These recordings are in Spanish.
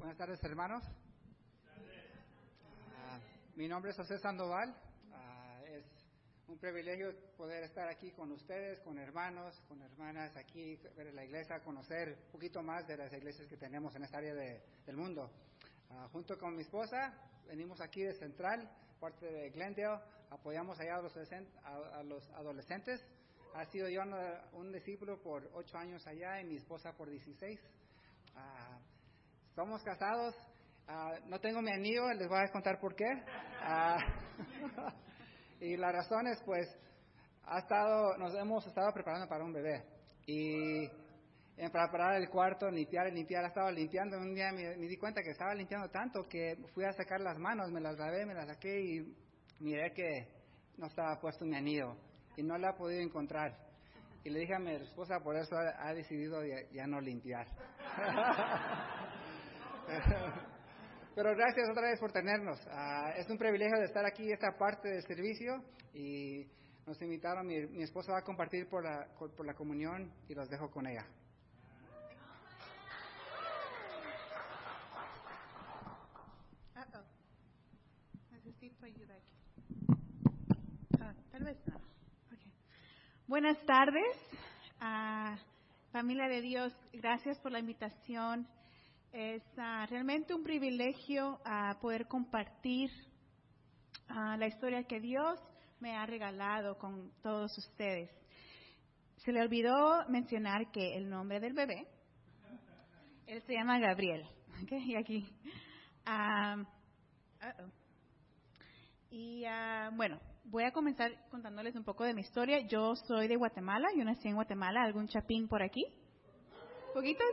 Buenas tardes, hermanos. Ah, mi nombre es José Sandoval. Ah, es un privilegio poder estar aquí con ustedes, con hermanos, con hermanas aquí, ver la iglesia, conocer un poquito más de las iglesias que tenemos en esta área del mundo. Ah, junto con mi esposa, venimos aquí de Central, parte de Glendale, apoyamos allá a los, a, los adolescentes. Ha sido yo un discípulo por ocho años allá y mi esposa por 16. Somos casados. no tengo mi anillo, les voy a contar por qué. y la razón es, pues, ha estado, nos hemos estado preparando para un bebé. Y en preparar el cuarto, limpiar, limpiar, estaba limpiando. Un día me, di cuenta que estaba limpiando tanto que fui a sacar las manos, me las lavé, me las saqué y miré que no estaba puesto mi anillo y no la he podido encontrar. Y le dije a mi esposa, por eso ha, decidido ya, no limpiar. Pero gracias otra vez por tenernos. Ah, es un privilegio de estar aquí, esta parte del servicio, y nos invitaron, mi, mi esposa va a compartir por la, por la comunión y los dejo con ella. Buenas tardes, familia de Dios. Gracias por la invitación. Es ah, realmente un privilegio uh, poder compartir ah, la historia que Dios me ha regalado con todos ustedes. Se le olvidó mencionar que el nombre del bebé, él se llama Gabriel. y aquí. y bueno, voy a comenzar contándoles un poco de mi historia. Yo soy de Guatemala, yo nací en Guatemala. ¿Algún chapín por aquí? ¿Poquitos?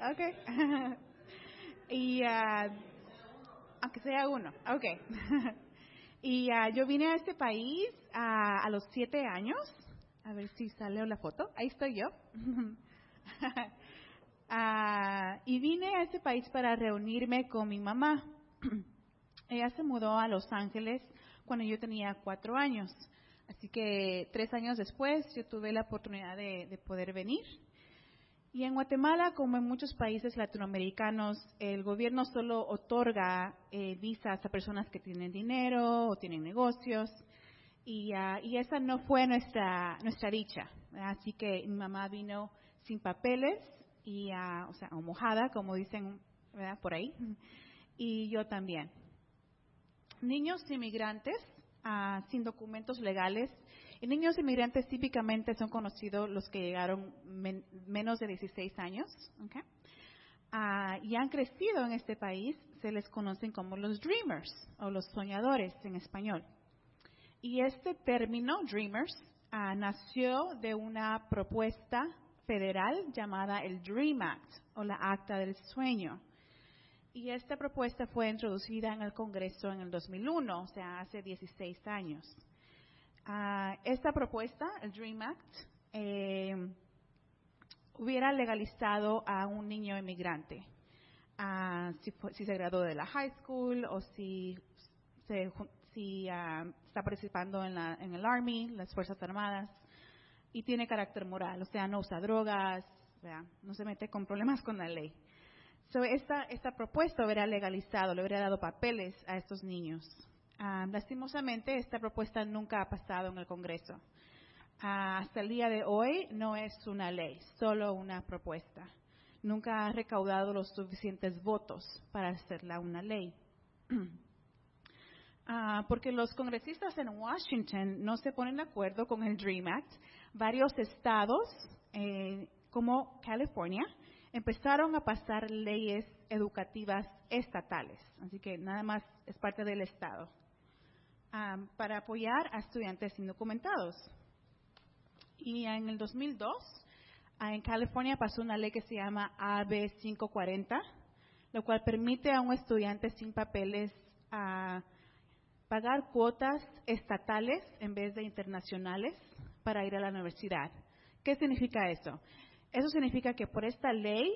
Ok. y, uh, aunque sea uno, ok. y uh, yo vine a este país uh, a los siete años. A ver si sale la foto. Ahí estoy yo. y vine a este país para reunirme con mi mamá. Ella se mudó a Los Ángeles cuando yo tenía cuatro años. Así que tres años después yo tuve la oportunidad de, poder venir. Y en Guatemala, como en muchos países latinoamericanos, el gobierno solo otorga eh, visas a personas que tienen dinero o tienen negocios. Y, ah, y esa no fue nuestra, nuestra dicha. Así que mi mamá vino sin papeles, y, ah, o sea, o mojada, como dicen por ahí. Y yo también niños inmigrantes ah, sin documentos legales. Y niños inmigrantes típicamente son conocidos los que llegaron menos de 16 años ah, y han crecido en este país. Se les conocen como los dreamers o los soñadores en español. Y este término, dreamers, ah, nació de una propuesta federal llamada el Dream Act o la Acta del Sueño y esta propuesta fue introducida en el Congreso en el 2001, o sea, hace 16 años. Ah, esta propuesta, el DREAM Act, eh, hubiera legalizado a un niño inmigrante, ah, si, se graduó de la high school o si, si ah, está participando en, la, en el Army, las Fuerzas Armadas, y tiene carácter moral, o sea, no usa drogas, no se mete con problemas con la ley. So, esta, esta propuesta hubiera legalizado, le hubiera dado papeles a estos niños. Ah, lastimosamente, esta propuesta nunca ha pasado en el Congreso. Ah, hasta el día de hoy no es una ley, solo una propuesta. Nunca ha recaudado los suficientes votos para hacerla una ley. Ah, porque los congresistas en Washington no se ponen de acuerdo con el DREAM Act. Varios estados, eh, como California, empezaron a pasar leyes educativas estatales, así que nada más es parte del Estado, para apoyar a estudiantes indocumentados. Y en el 2002, en California pasó una ley que se llama AB 540, lo cual permite a un estudiante sin papeles pagar cuotas estatales en vez de internacionales para ir a la universidad. ¿Qué significa eso? Eso significa que por esta ley,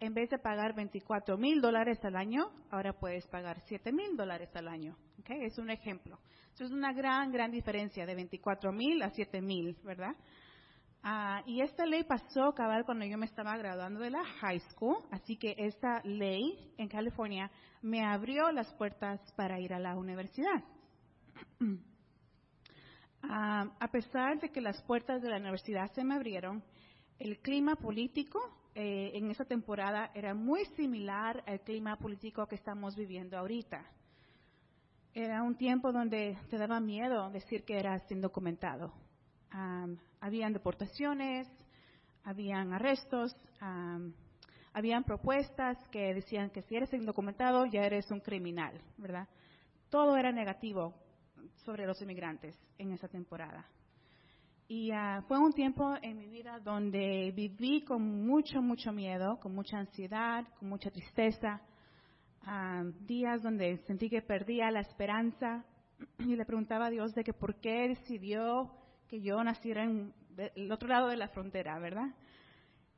en vez de pagar 24 mil dólares al año, ahora puedes pagar 7 mil dólares al año. ¿okay? Es un ejemplo. Es una gran, gran diferencia de 24 mil a 7 mil, ¿verdad? Ah, y esta ley pasó cabal cuando yo me estaba graduando de la high school, así que esta ley en California me abrió las puertas para ir a la universidad. Ah, a pesar de que las puertas de la universidad se me abrieron, el clima político eh, en esa temporada era muy similar al clima político que estamos viviendo ahorita. Era un tiempo donde te daba miedo decir que eras indocumentado. habían deportaciones, habían arrestos, habían propuestas que decían que si eres indocumentado ya eres un criminal, ¿verdad? Todo era negativo sobre los inmigrantes en esa temporada. Y ah, fue un tiempo en mi vida donde viví con mucho, mucho miedo, con mucha ansiedad, con mucha tristeza. Ah, días donde sentí que perdía la esperanza y le preguntaba a Dios de que por qué decidió que yo naciera en el otro lado de la frontera, ¿verdad?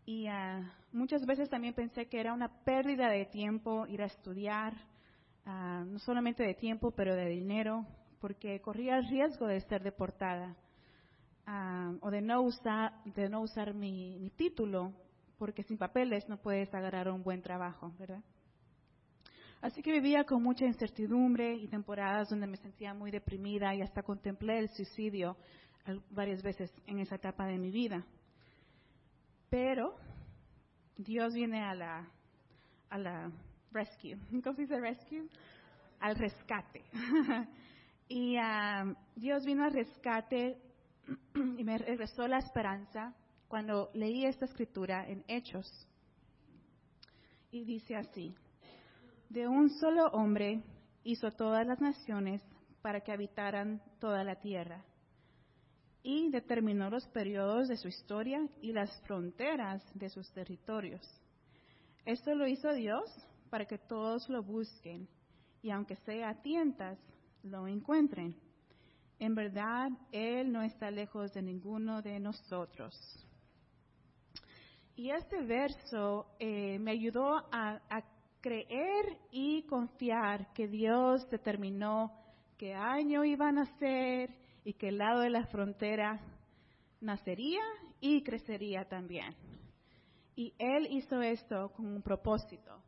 Y ah, muchas veces también pensé que era una pérdida de tiempo ir a estudiar, no solamente de tiempo, pero de dinero, porque corría el riesgo de ser deportada o de no usar, de no usar mi, mi, título, porque sin papeles no puedes agarrar un buen trabajo, ¿verdad? Así que vivía con mucha incertidumbre y temporadas donde me sentía muy deprimida y hasta contemplé el suicidio varias veces en esa etapa de mi vida. Pero Dios viene a la, a la rescue. ¿Cómo se dice rescue? Al rescate. Y Dios vino al rescate y me regresó la esperanza cuando leí esta escritura en Hechos. Y dice así, de un solo hombre hizo todas las naciones para que habitaran toda la tierra. Y determinó los periodos de su historia y las fronteras de sus territorios. Esto lo hizo Dios para que todos lo busquen y aunque sea a tientas, lo encuentren. En verdad, Él no está lejos de ninguno de nosotros. Y este verso eh, me ayudó a, a creer y confiar que Dios determinó qué año iba a nacer y qué lado de la frontera nacería y crecería también. Y Él hizo esto con un propósito.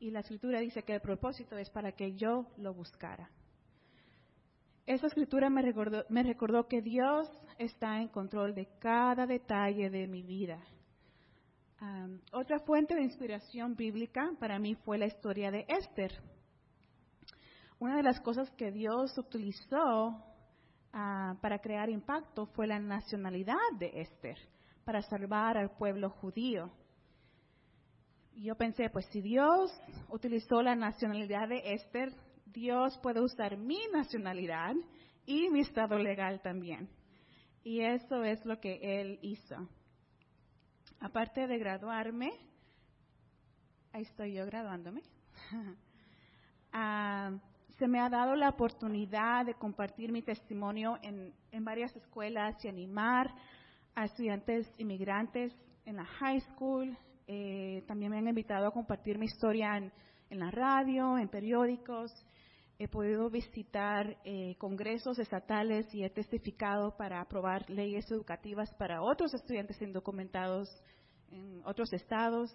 Y la escritura dice que el propósito es para que yo lo buscara. Esa escritura me recordó, me recordó que Dios está en control de cada detalle de mi vida. otra fuente de inspiración bíblica para mí fue la historia de Esther. Una de las cosas que Dios utilizó ah, para crear impacto fue la nacionalidad de Esther, para salvar al pueblo judío. Yo pensé, pues si Dios utilizó la nacionalidad de Esther, Dios puede usar mi nacionalidad y mi estado legal también. Y eso es lo que Él hizo. Aparte de graduarme, ahí estoy yo graduándome, ah, se me ha dado la oportunidad de compartir mi testimonio en, en varias escuelas y animar a estudiantes inmigrantes en la high school, eh, también me han invitado a compartir mi historia en, la radio, en periódicos. He podido visitar eh, congresos estatales y he testificado para aprobar leyes educativas para otros estudiantes indocumentados en otros estados.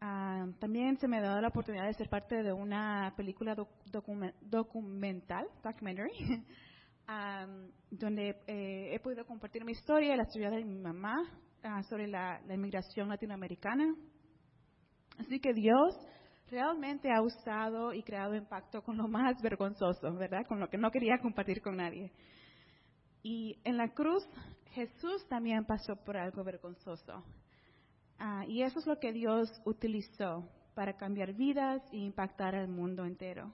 Ah, también se me ha dado la oportunidad de ser parte de una película documental, documentary, donde eh, he podido compartir mi historia, la historia de mi mamá, Ah, sobre la, inmigración latinoamericana. Así que Dios realmente ha usado y creado impacto con lo más vergonzoso, ¿verdad? Con lo que no quería compartir con nadie. Y en la cruz Jesús también pasó por algo vergonzoso. Ah, y eso es lo que Dios utilizó para cambiar vidas e impactar al mundo entero.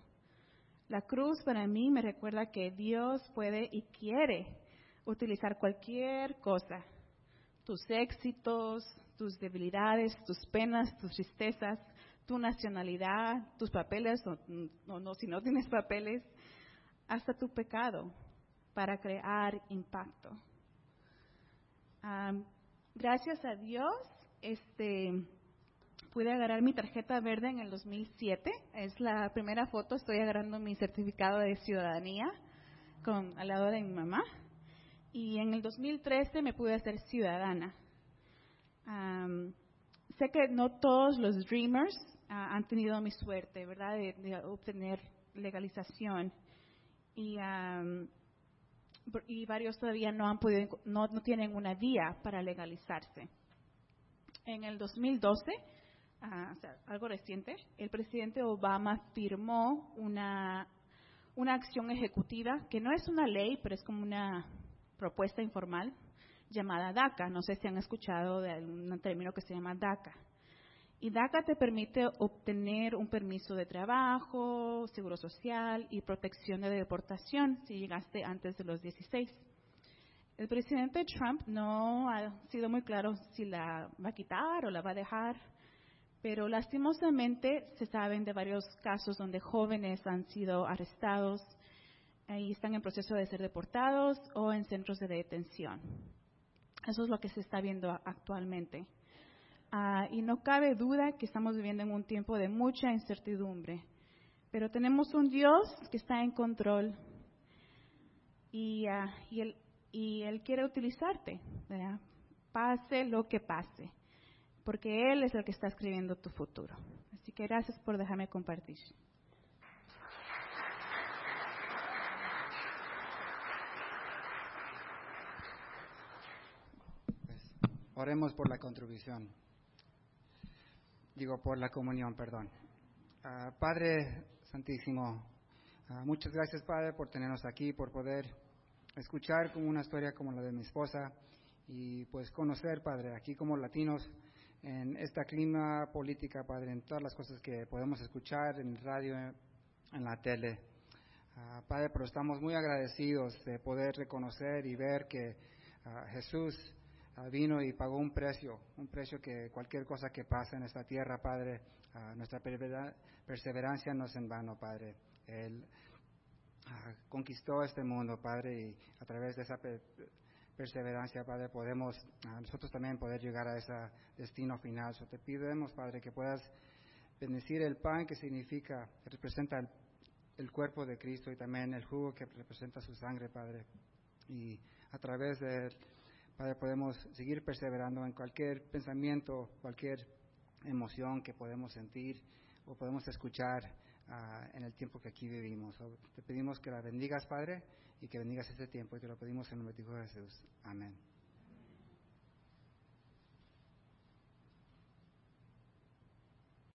La cruz para mí me recuerda que Dios puede y quiere utilizar cualquier cosa tus éxitos, tus debilidades, tus penas, tus tristezas, tu nacionalidad, tus papeles, o no, si no tienes papeles, hasta tu pecado para crear impacto. gracias a Dios, este, pude agarrar mi tarjeta verde en el 2007. Es la primera foto, estoy agarrando mi certificado de ciudadanía con, al lado de mi mamá. y en el 2013 me pude hacer ciudadana. Sé que no todos los Dreamers ah, han tenido mi suerte, ¿verdad?, de, obtener legalización. Y, y, varios todavía no han podido, no, tienen una vía para legalizarse. En el 2012, ah, o sea, algo reciente, el presidente Obama firmó una, una acción ejecutiva que no es una ley, pero es como una propuesta informal llamada DACA. No sé si han escuchado de un término que se llama DACA. Y DACA te permite obtener un permiso de trabajo, seguro social y protección de deportación si llegaste antes de los 16. El presidente Trump no ha sido muy claro si la va a quitar o la va a dejar, pero lastimosamente se saben de varios casos donde jóvenes han sido arrestados y están en proceso de ser deportados o en centros de detención. Eso es lo que se está viendo actualmente. Ah, y no cabe duda que estamos viviendo en un tiempo de mucha incertidumbre, pero tenemos un Dios que está en control y, ah, y, él, y él, quiere utilizarte, pase lo que pase, porque Él es el que está escribiendo tu futuro. Así que gracias por dejarme compartir. Oremos por la contribución. Digo, por la comunión, perdón. Ah, Padre Santísimo, ah, muchas gracias, Padre, por tenernos aquí, por poder escuchar como una historia como la de mi esposa y pues conocer, Padre, aquí como latinos, en esta clima política, Padre, en todas las cosas que podemos escuchar en radio, en la tele. Ah, padre, pero estamos muy agradecidos de poder reconocer y ver que Jesús vino y pagó un precio, un precio que cualquier cosa que pasa en esta tierra, Padre, ah, nuestra perseverancia no es en vano, Padre. Él ah, conquistó este mundo, Padre, y a través de esa perseverancia, Padre, podemos nosotros también poder llegar a ese destino final. So, te pidemos, Padre, que puedas bendecir el pan que significa, que representa el, el cuerpo de Cristo y también el jugo que representa su sangre, Padre. Y a través de Padre, podemos seguir perseverando en cualquier pensamiento, cualquier emoción que podemos sentir o podemos escuchar ah, en el tiempo que aquí vivimos. te pedimos que la bendigas, Padre, y que bendigas este tiempo, y te lo pedimos en el nombre de Jesús. Amén.